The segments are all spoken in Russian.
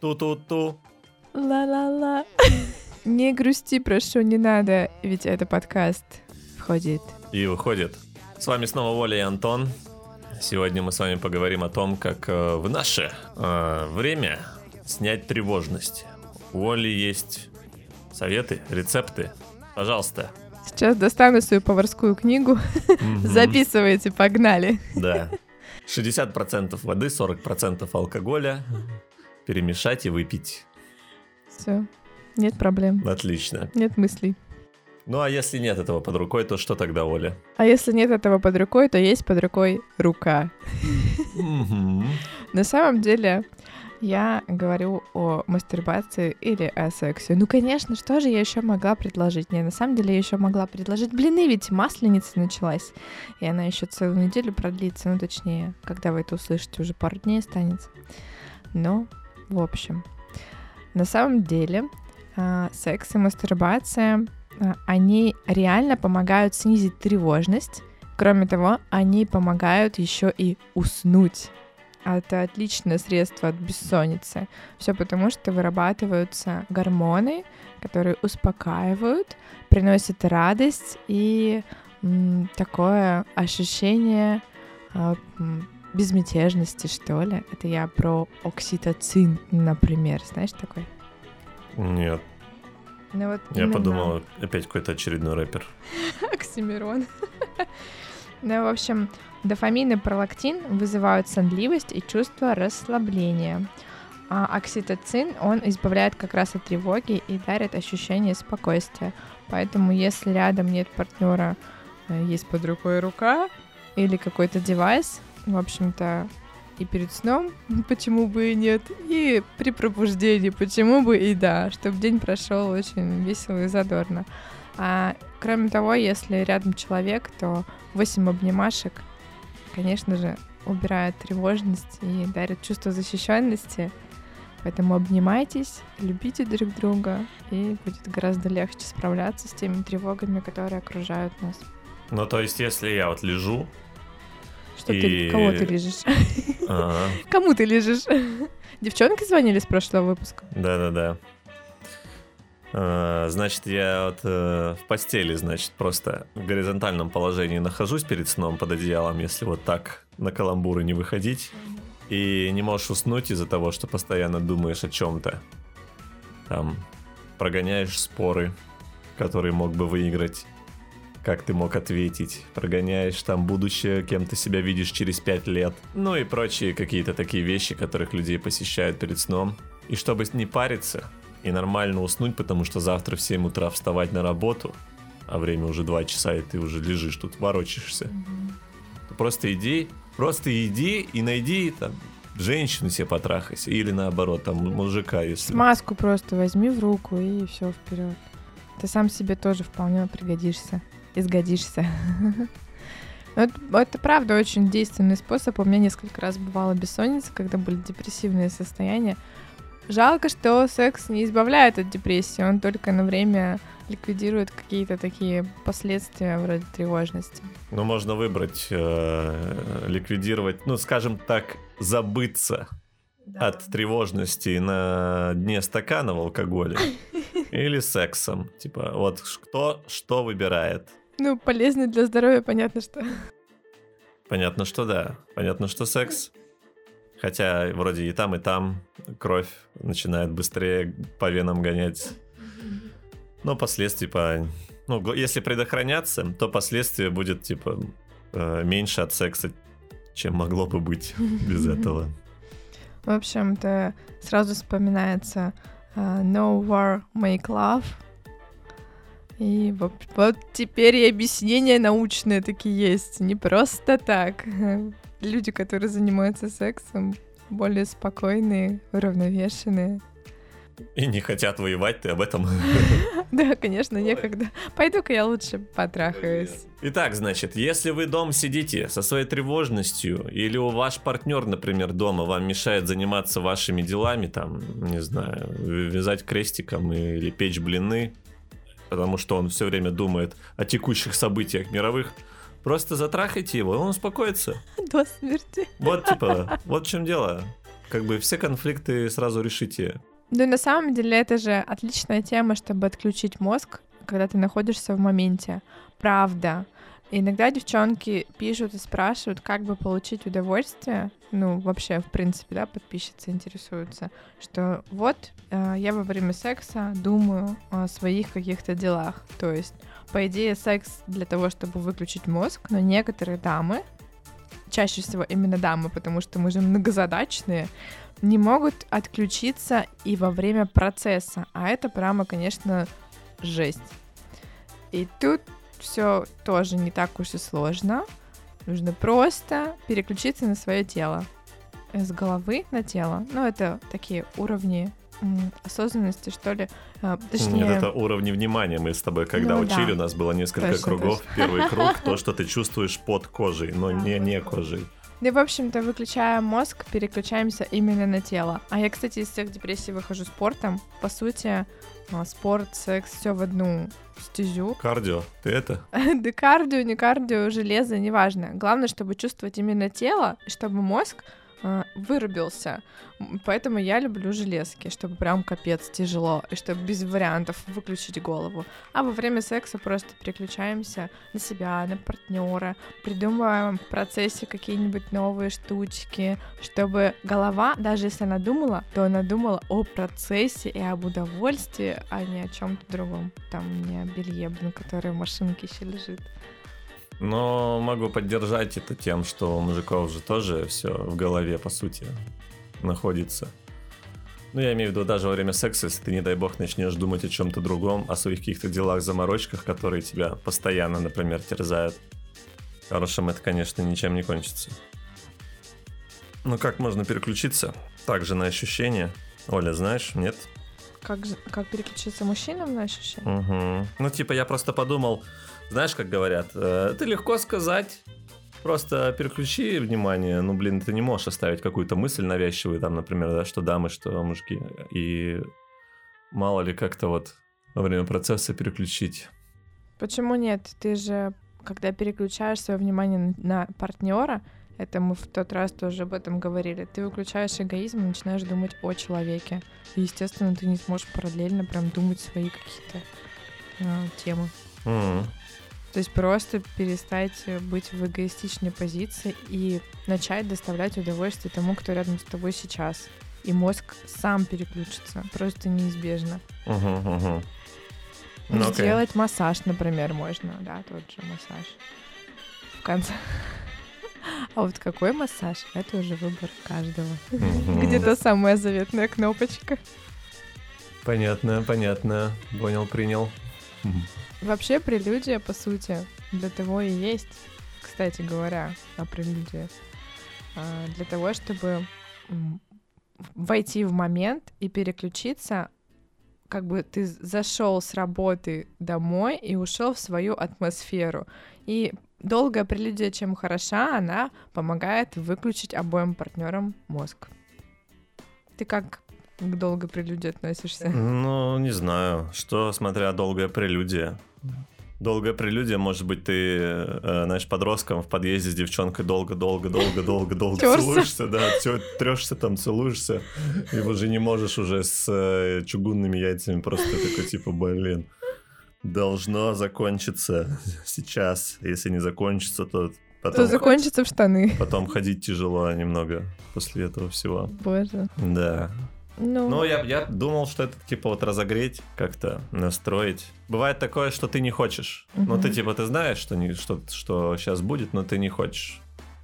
Ту-ту-ту. Ла-ла-ла. Не грусти, прошу, не надо, ведь это подкаст входит. И выходит. С вами снова Воля и Антон. Сегодня мы с вами поговорим о том, как э, в наше э, время снять тревожность. У Оли есть советы, рецепты. Пожалуйста. Сейчас достану свою поварскую книгу. Записывайте, погнали. Да. 60% воды, 40% алкоголя. Перемешать и выпить. Все, нет проблем, Отлично. нет мыслей. Ну а если нет этого под рукой, то что тогда, Оля? А если нет этого под рукой, то есть под рукой рука. На самом деле, я говорю о мастурбации или о сексе. Ну, конечно, что же я еще могла предложить? Не, на самом деле я еще могла предложить блины, ведь масленица началась. И она еще целую неделю продлится, ну, точнее, когда вы это услышите, уже пару дней останется. Но, в общем, на самом деле, а, секс и мастурбация, а, они реально помогают снизить тревожность. Кроме того, они помогают еще и уснуть. Это отличное средство от бессонницы. Все потому, что вырабатываются гормоны, которые успокаивают, приносят радость и такое ощущение м, безмятежности, что ли. Это я про окситоцин, например. Знаешь такой? Нет, Ну вот я именно подумал, опять какой-то очередной рэпер. Оксимирон. Ну, в общем, дофамин и пролактин вызывают сонливость и чувство расслабления. А окситоцин, он избавляет как раз от тревоги и дарит ощущение спокойствия. Поэтому, если рядом нет партнера, э, есть под рукой рука или какой-то девайс, в общем-то, и перед сном, почему бы и нет, и при пробуждении, почему бы и да, чтобы день прошел очень весело и задорно. А кроме того, если рядом человек, то 8 обнимашек, конечно же, убирает тревожность и дарит чувство защищенности. Поэтому обнимайтесь, любите друг друга, и будет гораздо легче справляться с теми тревогами, которые окружают нас. Ну, то есть, если я вот лежу, Что И- ты, кого ты лежишь? ага, Кому ты лежишь? Девчонки звонили с прошлого выпуска? да-да-да. А, Значит, я вот э, в постели, значит, просто в горизонтальном положении нахожусь перед сном под одеялом, если вот так на каламбуры не выходить. И не можешь уснуть из-за того, что постоянно думаешь о чем-то. Там прогоняешь споры, которые мог бы выиграть. Как ты мог ответить? Прогоняешь там будущее, кем ты себя видишь через пять лет. Ну и прочие какие-то такие вещи, которых людей посещают перед сном. И чтобы не париться и нормально уснуть, потому что завтра в 7 утра вставать на работу, а время уже 2 часа, и ты уже лежишь тут, ворочаешься. то Просто иди, просто иди и найди там женщину себе потрахайся. Или наоборот, там мужика, если... Смазку просто возьми в руку и все вперед. Ты сам себе тоже вполне пригодишься, изгодишься. Ну, Это, это правда очень действенный способ. У меня несколько раз бывала бессонница, когда были депрессивные состояния. Жалко, что секс не избавляет от депрессии, он только на время ликвидирует какие-то такие последствия вроде тревожности. Ну, можно выбрать, э, ликвидировать, ну, скажем так, забыться от тревожности на дне стакана в алкоголе или сексом. Типа, вот кто что выбирает. Ну, полезно для здоровья, понятно, что. Понятно, что да. Понятно, что секс. Хотя вроде и там, и там кровь начинает быстрее по венам гонять. Но последствий по... Ну, если предохраняться, то последствия будет, типа, э, меньше от секса, чем могло бы быть без этого. В общем-то, сразу вспоминается No War Make Love. И вот, вот теперь и объяснения научные такие есть. Не просто так. Люди, которые занимаются сексом, более спокойные, уравновешенные. И не хотят воевать, ты об этом. Да, конечно, некогда. Пойду-ка я лучше потрахаюсь. Итак, значит, если вы дома сидите со своей тревожностью, или у ваш партнер, например, дома вам мешает заниматься вашими делами, там, не знаю, вязать крестиком или печь блины, потому что он все время думает о текущих событиях мировых, просто затрахайте его, и он успокоится. До смерти. Вот, типа, вот в чем дело. как бы все конфликты сразу решите. Да, на самом деле это же отличная тема, чтобы отключить мозг, когда ты находишься в моменте. Правда. Иногда девчонки пишут и спрашивают, как бы получить удовольствие. Ну, вообще, в принципе, да, подписчицы интересуются, что вот э, я во время секса думаю о своих каких-то делах. То есть, по идее, секс для того, чтобы выключить мозг, но некоторые дамы, чаще всего именно дамы, потому что мы же многозадачные, не могут отключиться и во время процесса. А это прямо, конечно, жесть. И тут все тоже не так уж и сложно. Нужно просто переключиться на свое тело. С головы на тело. Ну, это такие уровни осознанности, что ли. А, точнее... Нет, это уровни внимания. Мы с тобой, когда ну, учили, да. у нас было несколько точно, кругов. Точно. Первый круг — то, что ты чувствуешь под кожей, но не, не кожей. Да, в общем-то, выключая мозг, переключаемся именно на тело. А я, кстати, из всех депрессий выхожу спортом. По сути, а, спорт, секс, все в одну стезю. Кардио, ты это? да кардио, не кардио, железо, неважно. Главное, чтобы чувствовать именно тело, чтобы мозг вырубился. Поэтому я люблю железки, чтобы прям капец тяжело, и чтобы без вариантов выключить голову. А во время секса просто переключаемся на себя, на партнера, придумываем в процессе какие-нибудь новые штучки, чтобы голова, даже если она думала, то она думала о процессе и об удовольствии, а не о чем-то другом. Там не о белье, блин, которое в машинке еще лежит. Но могу поддержать это тем, что у мужиков же тоже все в голове, по сути, находится. Ну, я имею в виду, даже во время секса, если ты, не дай бог, начнешь думать о чем-то другом, о своих каких-то делах, заморочках, которые тебя постоянно, например, терзают. Хорошим это, конечно, ничем не кончится. Ну, как можно переключиться? Также на ощущения. Оля, знаешь, нет? Как, как переключиться мужчинам на ощущения? Угу. Ну, типа, я просто подумал, знаешь, как говорят, это легко сказать, Просто переключи внимание, ну, блин, ты не можешь оставить какую-то мысль навязчивую, там, например, да, что дамы, что мужики, и мало ли как-то вот во время процесса переключить. Почему нет? Ты же, когда переключаешь свое внимание на партнера, это мы в тот раз тоже об этом говорили. Ты выключаешь эгоизм и начинаешь думать о человеке. И, естественно, ты не сможешь параллельно прям думать свои какие-то э, темы. Mm-hmm. То есть просто перестать быть в эгоистичной позиции и начать доставлять удовольствие тому, кто рядом с тобой сейчас. И мозг сам переключится, просто неизбежно. Uh-huh, uh-huh. Ну, Сделать okay. массаж, например, можно, да, тот же массаж. В конце. А вот какой массаж, это уже выбор каждого. Mm-hmm. Где то самая заветная кнопочка. Понятно, понятно. Понял, принял. Вообще прелюдия, по сути, для того и есть, кстати говоря, о прелюдии, а, для того, чтобы войти в момент и переключиться, как бы ты зашел с работы домой и ушел в свою атмосферу. И долгая прелюдия, чем хороша, она помогает выключить обоим партнерам мозг. Ты как к долгой прелюдии относишься? Ну, не знаю. Что, смотря долгая прелюдия? Долгая прелюдия, может быть, ты, э, знаешь, подростком в подъезде с девчонкой долго-долго-долго-долго-долго целуешься, да, трешься там, целуешься, и уже не можешь уже с э, чугунными яйцами просто такой, типа, блин, должно закончиться сейчас. Если не закончится, то потом... То закончится в штаны. Потом ходить тяжело немного после этого всего. Боже. Да. Ну, ну я, я думал, что это типа вот разогреть, как-то настроить. Бывает такое, что ты не хочешь. Угу. Ну, ты типа ты знаешь, что, не, что, что сейчас будет, но ты не хочешь.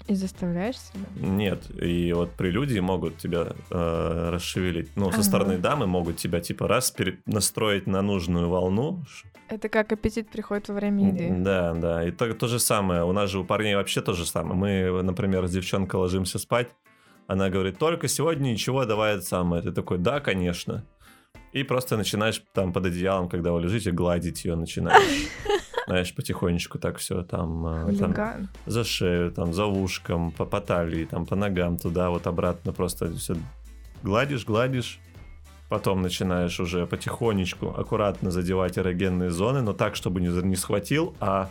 И заставляешь себя? Нет, и вот прелюдии могут тебя э, расшевелить. Ну, ага. со стороны дамы могут тебя типа раз пере- настроить на нужную волну. Это как аппетит приходит во время еды. Да, да. И то, то же самое. У нас же у парней вообще то же самое. Мы, например, с девчонкой ложимся спать. Она говорит, только сегодня ничего, давай это самое. Ты такой, да, конечно. И просто начинаешь там под одеялом, когда вы лежите, гладить ее начинаешь. Знаешь, потихонечку так все там, э, там за шею, там за ушком, по, по талии, там по ногам, туда вот обратно просто все гладишь, гладишь. Потом начинаешь уже потихонечку, аккуратно задевать эрогенные зоны, но так, чтобы не, не схватил, а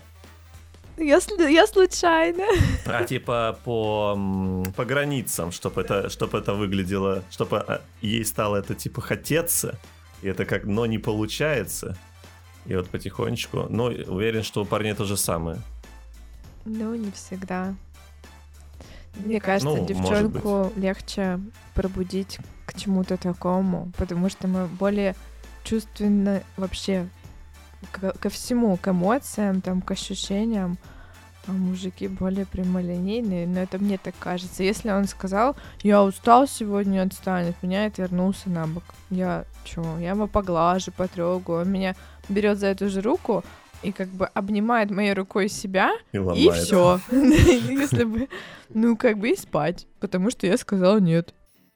Я, я случайно. А типа по, по границам, чтобы это, чтобы это выглядело, чтобы ей стало это типа хотеться, и это как, но не получается. И вот потихонечку, ну, уверен, что у парней то же самое. Ну, не всегда. Мне кажется, Ну, девчонку легче пробудить к чему-то такому, потому что мы более чувственны вообще ко, ко всему, к эмоциям, там, к ощущениям. А мужики более прямолинейные, но это мне так кажется. Если он сказал, я устал сегодня, отстань от меня, и отвернулся на бок. Я чё, я его поглажу, потрогаю, он меня берет за эту же руку и как бы обнимает моей рукой себя, И и все. Если бы, ну, как бы и спать, потому что я сказала нет.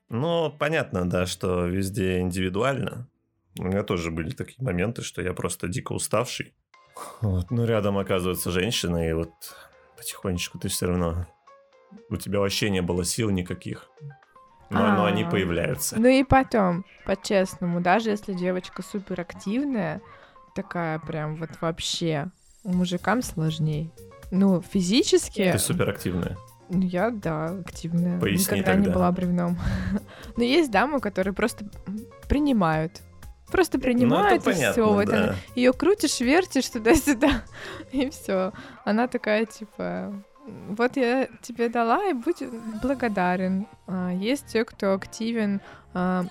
Ну, понятно, да, что везде индивидуально. У меня тоже были такие моменты, что я просто дико уставший. Вот, ну, рядом оказывается женщина, и вот потихонечку ты все равно... У тебя вообще не было сил никаких. Но, но они А. появляются. Ну и потом, по-честному, даже если девочка супер активная, такая прям вот вообще, мужикам сложней. Ну, физически... Ты суперактивная. Ну, я, да, активная. Поясни Никогда не тогда. была бревном. Но есть дамы, которые просто принимают. Просто принимают, ну, и понятно, все. Вот да. она ее крутишь, вертишь туда-сюда, и все. Она такая, типа, вот я тебе дала, и будь благодарен. А, есть те, кто активен, а,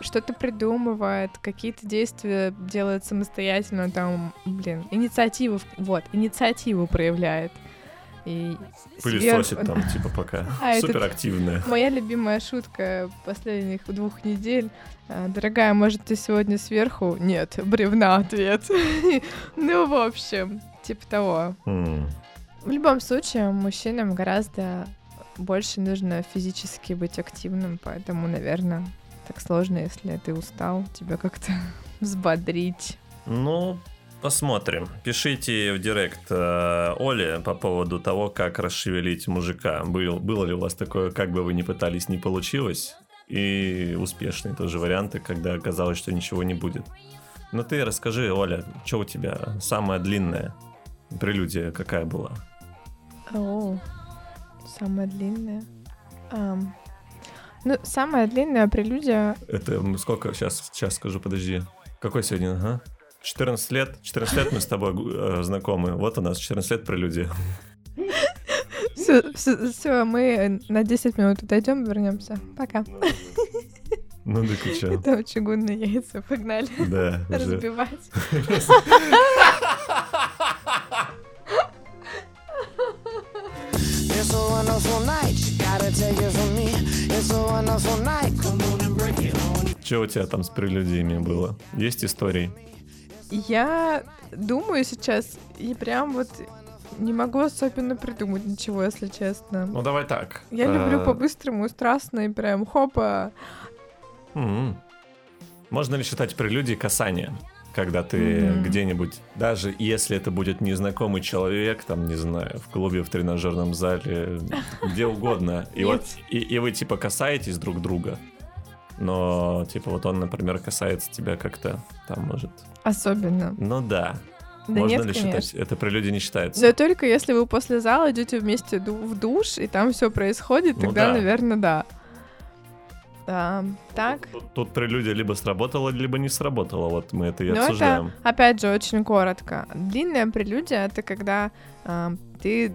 что-то придумывает, какие-то действия делает самостоятельно, там, блин, инициативу, вот, инициативу проявляет. И Пылесосит сверху- там, типа, пока. А, Суперактивная. Моя любимая шутка последних двух недель. А, Дорогая, может, ты сегодня сверху? Нет, бревна ответ. Ну, в общем, типа того. М. В любом случае, мужчинам гораздо больше нужно физически быть активным, поэтому, наверное, так сложно, если ты устал, тебя как-то взбодрить. Ну, посмотрим. Пишите в директ э, Оле по поводу того, как расшевелить мужика. Был, было ли у вас такое, как бы вы ни пытались, не получилось? И успешные тоже варианты, когда оказалось, что ничего не будет. Ну ты расскажи, Оля, что у тебя самая длинная прелюдия какая была? О, самая длинная. Ам, Ну, самая длинная прелюдия Это сколько? Сейчас, сейчас скажу, подожди. Какой сегодня? Ага. 14 лет. 14 лет мы с тобой э, знакомы. Вот у нас 14 лет прелюдия. Все, мы на 10 минут отойдем, вернемся. Пока. Ну да ты чё? Это чугунные яйца, погнали Да, разбивать. It's a wonderful night. You gotta take it from me. It's a wonderful night. Come on and break it on. Что у тебя там с прелюдиями было? Есть истории? Я думаю сейчас и прям вот не могу особенно придумать ничего, если честно. Ну давай так. Я люблю Э, по-быстрому, страстно и прям хопа. Можно ли считать прелюдией касания? Когда ты Мгм. где-нибудь, даже если это будет незнакомый человек, там, не знаю, в клубе, в тренажерном зале, где угодно, и вот и, и вы типа касаетесь друг друга, но типа вот он, например, касается тебя как-то, там, может, Особенно. ну да, Да можно нет, ли конечно. считать, это прелюдия не считается? Но только если вы после зала идете вместе в душ, и там все происходит, Ну тогда, да. наверное, да. Да, так. Тут, тут прелюдия либо сработала, либо не сработала, вот мы это и Ну, обсуждаем. это, опять же, очень коротко. Длинная прелюдия — это когда а, ты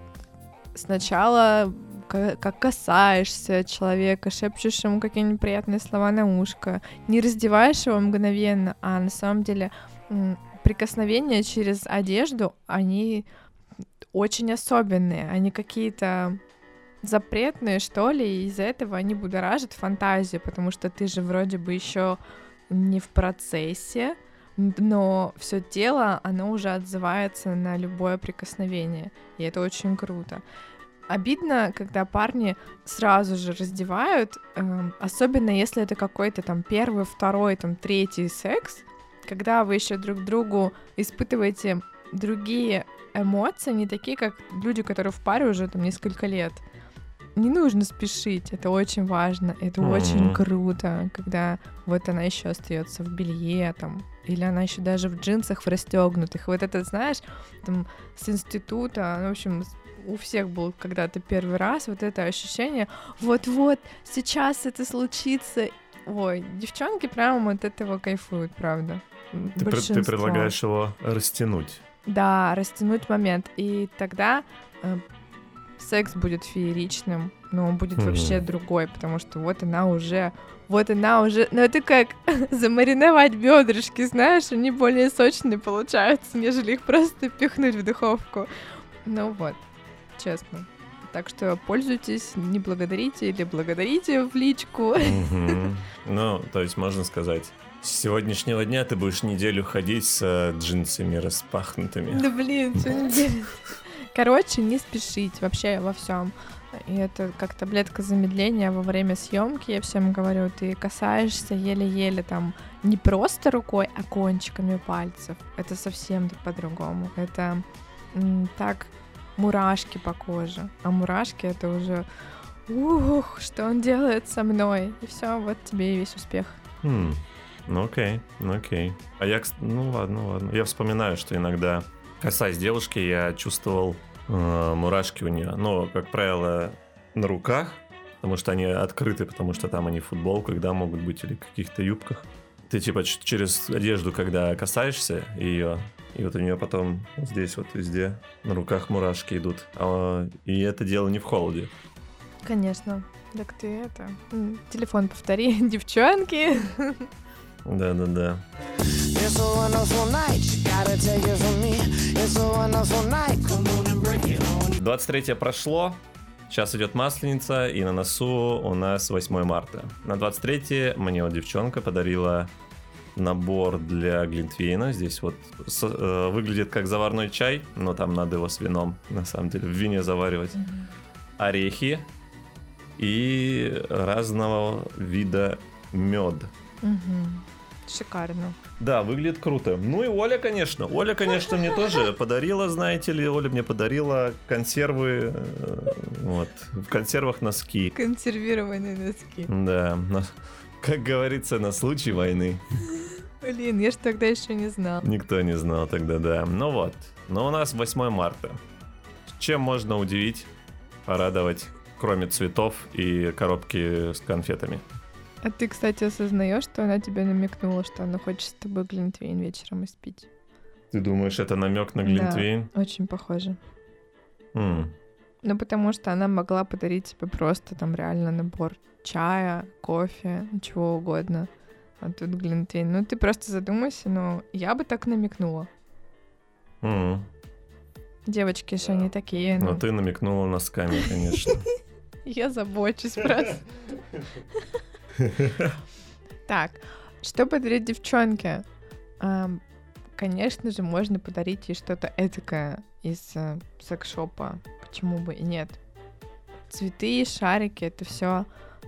сначала как касаешься человека, шепчешь ему какие-нибудь приятные слова на ушко, не раздеваешь его мгновенно, а на самом деле прикосновения через одежду, они очень особенные, они какие-то запретные, что ли, и из-за этого они будоражат фантазию, потому что ты же вроде бы еще не в процессе, но все тело, оно уже отзывается на любое прикосновение, и это очень круто. Обидно, когда парни сразу же раздевают, эм, особенно если это какой-то там первый, второй, там третий секс, когда вы еще друг другу испытываете другие эмоции, не такие, как люди, которые в паре уже там несколько лет. не нужно спешить, это очень важно, это Мгм. очень круто, когда вот она еще остается в белье, там, или она еще даже в джинсах в расстегнутых. Вот это, знаешь, там, с института, ну, в общем, у всех был когда-то первый раз вот это ощущение, вот-вот, сейчас это случится. Ой, девчонки прямо от этого кайфуют, правда. Ты, пред- ты предлагаешь его растянуть. Да, растянуть момент. И тогда э, секс будет фееричным, но он будет Мгм. вообще другой, потому что вот она уже, вот она уже, ну это как замариновать бедрышки, знаешь, они более сочные получаются, нежели их просто пихнуть в духовку. Ну вот, честно. Так что пользуйтесь, не благодарите или благодарите в личку. Ну, то есть можно сказать, с сегодняшнего дня ты будешь неделю ходить с э, джинсами распахнутыми. Да блин, что не делать? Короче, не спешить вообще во всем. И это как таблетка замедления во время съемки, я всем говорю, ты касаешься еле-еле там не просто рукой, а кончиками пальцев. Это совсем по-другому. Это так мурашки по коже. А мурашки это уже ух, что он делает со мной. И все, вот тебе и весь успех. Хм, Ну окей, ну окей. А я, ну ладно, ладно. Я вспоминаю, что иногда, касаясь девушки, я чувствовал э, мурашки у нее. Ну, как правило, на руках, потому что они открыты, потому что там они в футболках, да, могут быть, или каких-то юбках. Ты типа через одежду, когда касаешься ее, и вот у нее потом здесь вот везде на руках мурашки идут. А, и это дело не в холоде. Конечно. Так ты это... Телефон повтори, девчонки. Да-да-да. It's a wonderful night. You gotta take it from me. It's a wonderful night. Come on and break it on. 23 прошло, сейчас идет Масленица, и на носу у нас 8 марта. На 23 мне вот девчонка подарила набор для Глинтвейна. Здесь вот с- э, выглядит как заварной чай, но там надо его с вином, на самом деле, в вине заваривать. Орехи и разного вида мед. Мгм. Шикарно. Да, выглядит круто. Ну и Оля, конечно. Оля, конечно, мне тоже подарила, знаете ли, Оля мне подарила консервы, э, вот, в консервах носки. Консервированные носки. Да, как говорится, на случай войны. Блин, я ж тогда еще не знал. Никто не знал тогда, да. Ну вот, но у нас 8 марта. Чем можно удивить, порадовать, кроме цветов и коробки с конфетами? А ты, кстати, осознаешь, что она тебе намекнула, что она хочет с тобой глинтвейн вечером испить? Ты думаешь, это намек на Да. Глинтвейн? Очень похоже. М, Ну, потому что она могла подарить тебе просто там реально набор чая, кофе, чего угодно. А тут глинтвейн. Ну, ты просто задумайся, но я бы так намекнула. м. Девочки же они такие, Но ну, ты намекнула носками, конечно. я забочусь просто. Так, что подарить девчонке? Конечно же, можно подарить ей что-то этакое из э, секс-шопа. Почему бы и нет? Цветы, шарики, это все,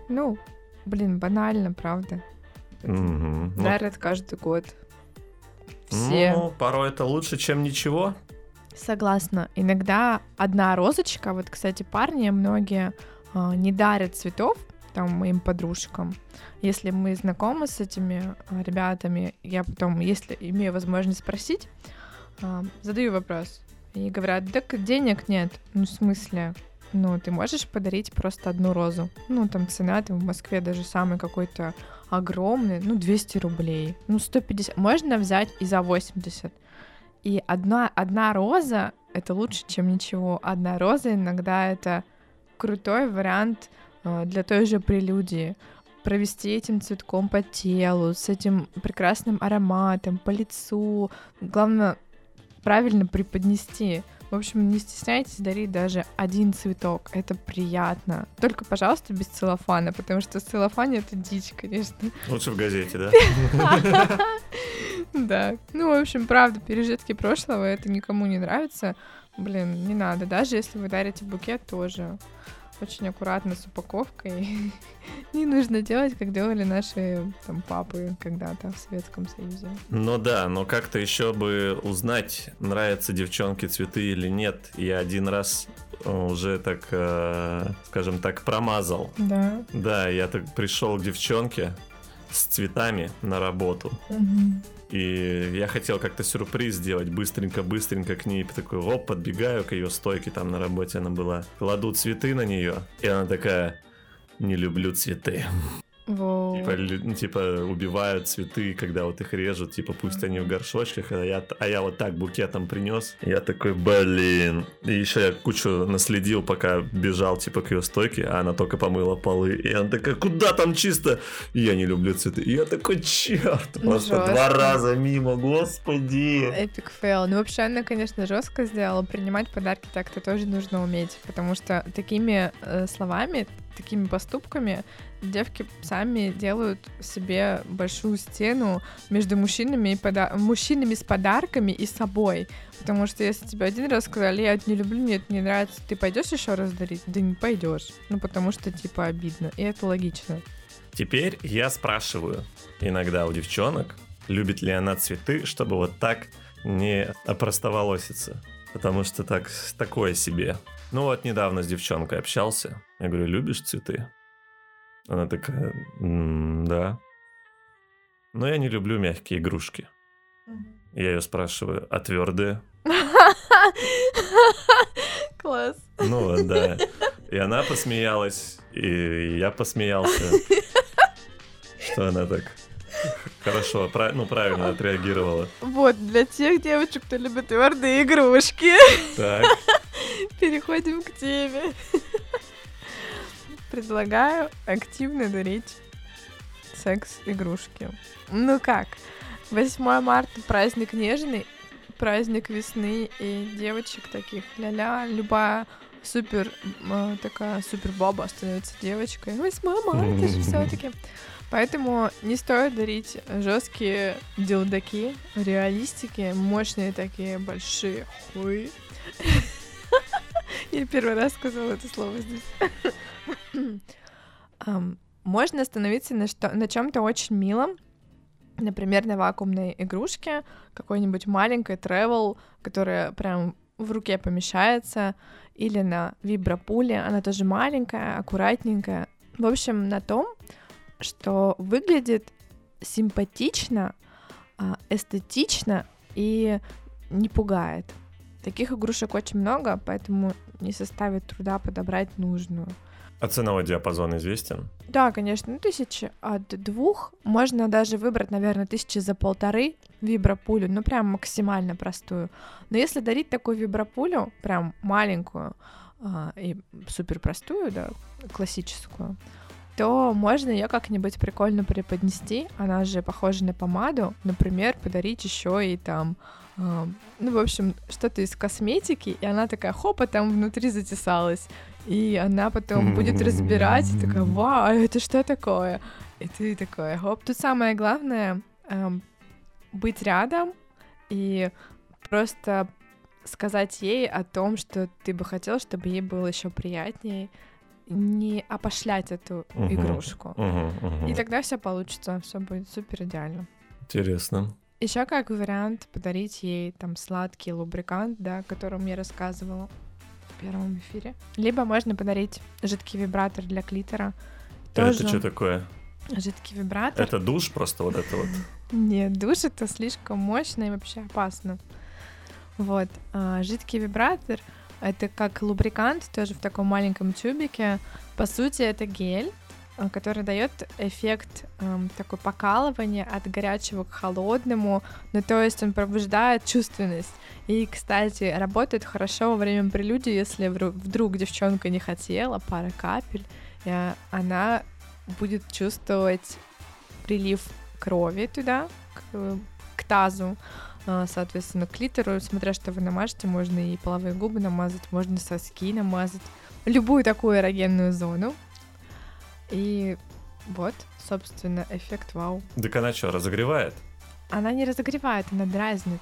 ну, блин, банально, правда. Это Мгм. Ну, Дарят каждый год. Все. Ну, порой это лучше, чем ничего. Согласна. Иногда одна розочка, вот, кстати, парни многие а, не дарят цветов там моим подружкам. Если мы знакомы с этими а, ребятами, я потом, если имею возможность спросить, а, задаю вопрос. И говорят, так денег нет. Ну, в смысле? Ну, ты можешь подарить просто одну розу. Ну, там цена там в Москве даже самый какой-то огромный, ну, 200 рублей. Ну, 150. Можно взять и за 80. И одна, одна роза — это лучше, чем ничего. Одна роза иногда это крутой вариант э, для той же прелюдии. Провести этим цветком по телу, с этим прекрасным ароматом, по лицу. Главное, правильно преподнести. В общем, не стесняйтесь дарить даже один цветок. Это приятно. Только, пожалуйста, без целлофана, потому что в целлофане это дичь, конечно. Лучше в газете, да? Да. Ну, в общем, правда, пережитки прошлого, это никому не нравится. Блин, не надо. Даже если вы дарите букет, тоже очень аккуратно с упаковкой. Не нужно делать, как делали наши там папы когда-то в Советском Союзе. Ну да, но как-то еще бы узнать, нравятся девчонке цветы или нет. Я один раз уже так, э, скажем так, промазал. Да. Да, я так пришел к девчонке с цветами на работу. И я хотел как-то сюрприз сделать, быстренько-быстренько к ней такой, оп, подбегаю к ее стойке, там на работе она была. Кладу цветы на нее, и она такая, не люблю цветы. Воу. Типа, ну, типа, убивают цветы, когда вот их режут, типа, пусть они в горшочках, а я, а я вот так букетом принес. Я такой, блин. И еще я кучу наследил, пока бежал, типа, к ее стойке, а она только помыла полы. И она такая, куда там чисто? И я не люблю цветы. И я такой, черт, Ну, просто жестко. два раза мимо, господи. Epic fail. Ну, вообще, она, конечно, жестко сделала. Принимать подарки так-то тоже нужно уметь, потому что такими э, словами, такими поступками девки сами делают себе большую стену между мужчинами, и пода- мужчинами с подарками и собой. Потому что если тебе один раз сказали, я это не люблю, мне это не нравится, ты пойдешь еще раз дарить? Да не пойдешь. Ну, потому что, типа, обидно. И это логично. Теперь я спрашиваю иногда у девчонок, любит ли она цветы, чтобы вот так не опростоволоситься. Потому что так, такое себе. Ну вот недавно с девчонкой общался. Я говорю, любишь цветы? Она такая, «М, да. Но я не люблю мягкие игрушки. Я ее спрашиваю, а твердые? Класс. Ну вот, да. И она посмеялась, и я посмеялся. Что она так хорошо, ну правильно отреагировала. Вот, для тех девочек, кто любит твердые игрушки. Так, Переходим к теме. Предлагаю активно дарить секс-игрушки. Ну как? 8 марта праздник нежный, праздник весны и девочек таких ля-ля, любая супер э, такая супер баба становится девочкой. 8 марта же все-таки. Поэтому не стоит дарить жесткие дилдаки, реалистики, мощные такие большие хуй. Я первый раз сказала это слово здесь. Можно остановиться на, что, на чем-то очень милом, например, на вакуумной игрушке, какой-нибудь маленькой travel, которая прям в руке помещается, или на вибропуле, она тоже маленькая, аккуратненькая. В общем, на том, что выглядит симпатично, а, эстетично и не пугает. Таких игрушек очень много, поэтому не составит труда подобрать нужную. А ценовой диапазон известен? Да, конечно, ну тысячи от двух. Можно даже выбрать, наверное, тысячи за полторы вибропулю, ну прям максимально простую. Но если дарить такую вибропулю, прям маленькую а, и супер простую, да, классическую, то можно ее как-нибудь прикольно преподнести. Она же похожа на помаду. Например, подарить еще и там, а, ну, в общем, что-то из косметики, и она такая, хопа, там внутри затесалась. И она потом будет разбирать, и такая, вау, это что такое? И ты такой, хоп. Тут самое главное эм, быть рядом и просто сказать ей о том, что ты бы хотел, чтобы ей было еще приятнее, не опошлять эту Мгм. игрушку. Мгм, мгм. И тогда все получится, все будет супер идеально. Интересно. Еще как вариант подарить ей там сладкий лубрикант, да, о котором я рассказывала первом эфире. Либо можно подарить жидкий вибратор для клитора. Тоже Это что такое? жидкий вибратор. Это душ просто вот это вот? Нет, душ это слишком мощно и вообще опасно. Вот, а, жидкий вибратор это как лубрикант, тоже в таком маленьком тюбике. По сути, это гель, который дает эффект эм, такой покалывания от горячего к холодному, ну то есть он пробуждает чувственность. И, кстати, работает хорошо во время прелюдии, если вдруг девчонка не хотела, пара капель, и а, она будет чувствовать прилив крови туда, к, к тазу, а, соответственно, к клитору, смотря что вы намажете, можно и половые губы намазать, можно соски намазать, любую такую эрогенную зону. И вот, собственно, эффект вау. Так она что, разогревает? Она не разогревает, она дразнит.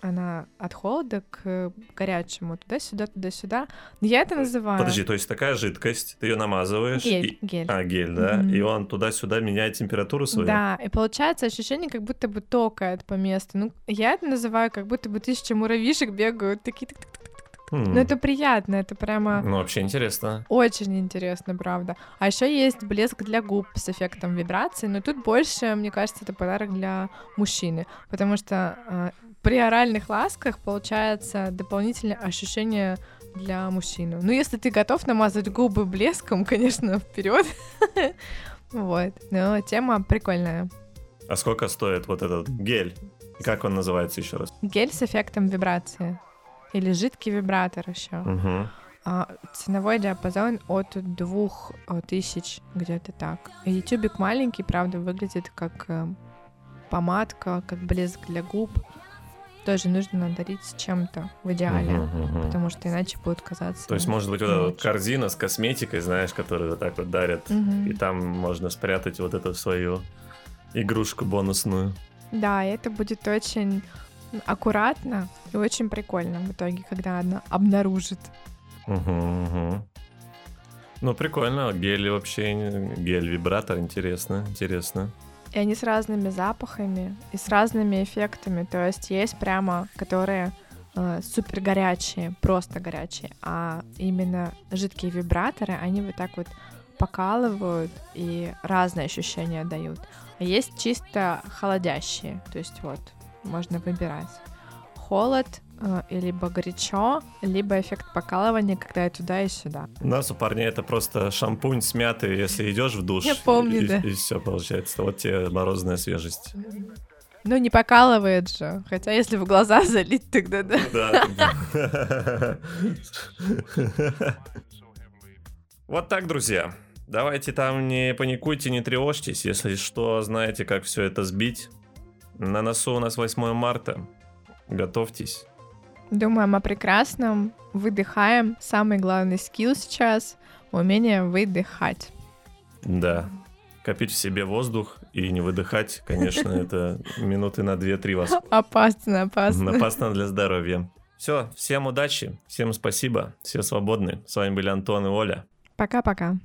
Она от холода к горячему, туда-сюда, туда-сюда. Но я это называю... Подожди, то есть такая жидкость, ты ее намазываешь? Гель, и- гель. А, гель, да? Мгм. И он туда-сюда меняет температуру свою? Да, и получается ощущение, как будто бы токает по месту. Ну, я это называю, как будто бы тысяча муравьишек бегают, такие тык-тык-тык-тык-тык. Ну, это приятно, это прямо Ну, вообще интересно. очень интересно, правда. А еще есть блеск для губ с эффектом вибрации, но тут больше, мне кажется, это подарок для мужчины, потому что э, при оральных ласках получается дополнительное ощущение для мужчины. Ну, если ты готов намазать губы блеском, конечно, вперед. Вот. Но тема прикольная. А сколько стоит вот этот гель? И как он называется еще раз? Гель с эффектом вибрации. Или жидкий вибратор еще. Мгм. А, ценовой диапазон от двух э, тысяч, где-то так. И тюбик маленький, правда, выглядит как э, помадка, как блеск для губ. Тоже нужно дарить с чем-то в идеале, Мгм, мгм. потому что иначе будет казаться... То есть, может быть, вот эта вот корзина с косметикой, знаешь, которую вот так вот дарят, Мгм. и там можно спрятать вот эту свою игрушку бонусную. Да, это будет очень аккуратно и очень прикольно в итоге, когда она обнаружит. Мгм, мгм. Ну, прикольно. Гель вообще, гель-вибратор, интересно, интересно. И они с разными запахами и с разными эффектами. То есть есть прямо, которые э, супер горячие, просто горячие, а именно жидкие вибраторы, они вот так вот покалывают и разные ощущения дают. А есть чисто холодящие, то есть вот можно выбирать. Холод э, и либо горячо, либо эффект покалывания, когда и туда, и сюда. У нас у парней это просто шампунь смятый, если идешь в душ. Я помню, и, да. И все получается. Вот тебе морозная свежесть. Ну, не покалывает же. Хотя если в глаза залить, тогда да. Да. Вот так, друзья. Давайте там не паникуйте, не тревожьтесь. Если что, знаете, как все это сбить. На носу у нас 8 марта. Готовьтесь. Думаем о прекрасном, выдыхаем. Самый главный скилл сейчас — умение выдыхать. Да. Копить в себе воздух и не выдыхать, конечно, это минуты на 2-3 вас Опасно, опасно. опасно для здоровья. Все, всем удачи, всем спасибо, все свободны. С вами были Антон и Оля. Пока-пока.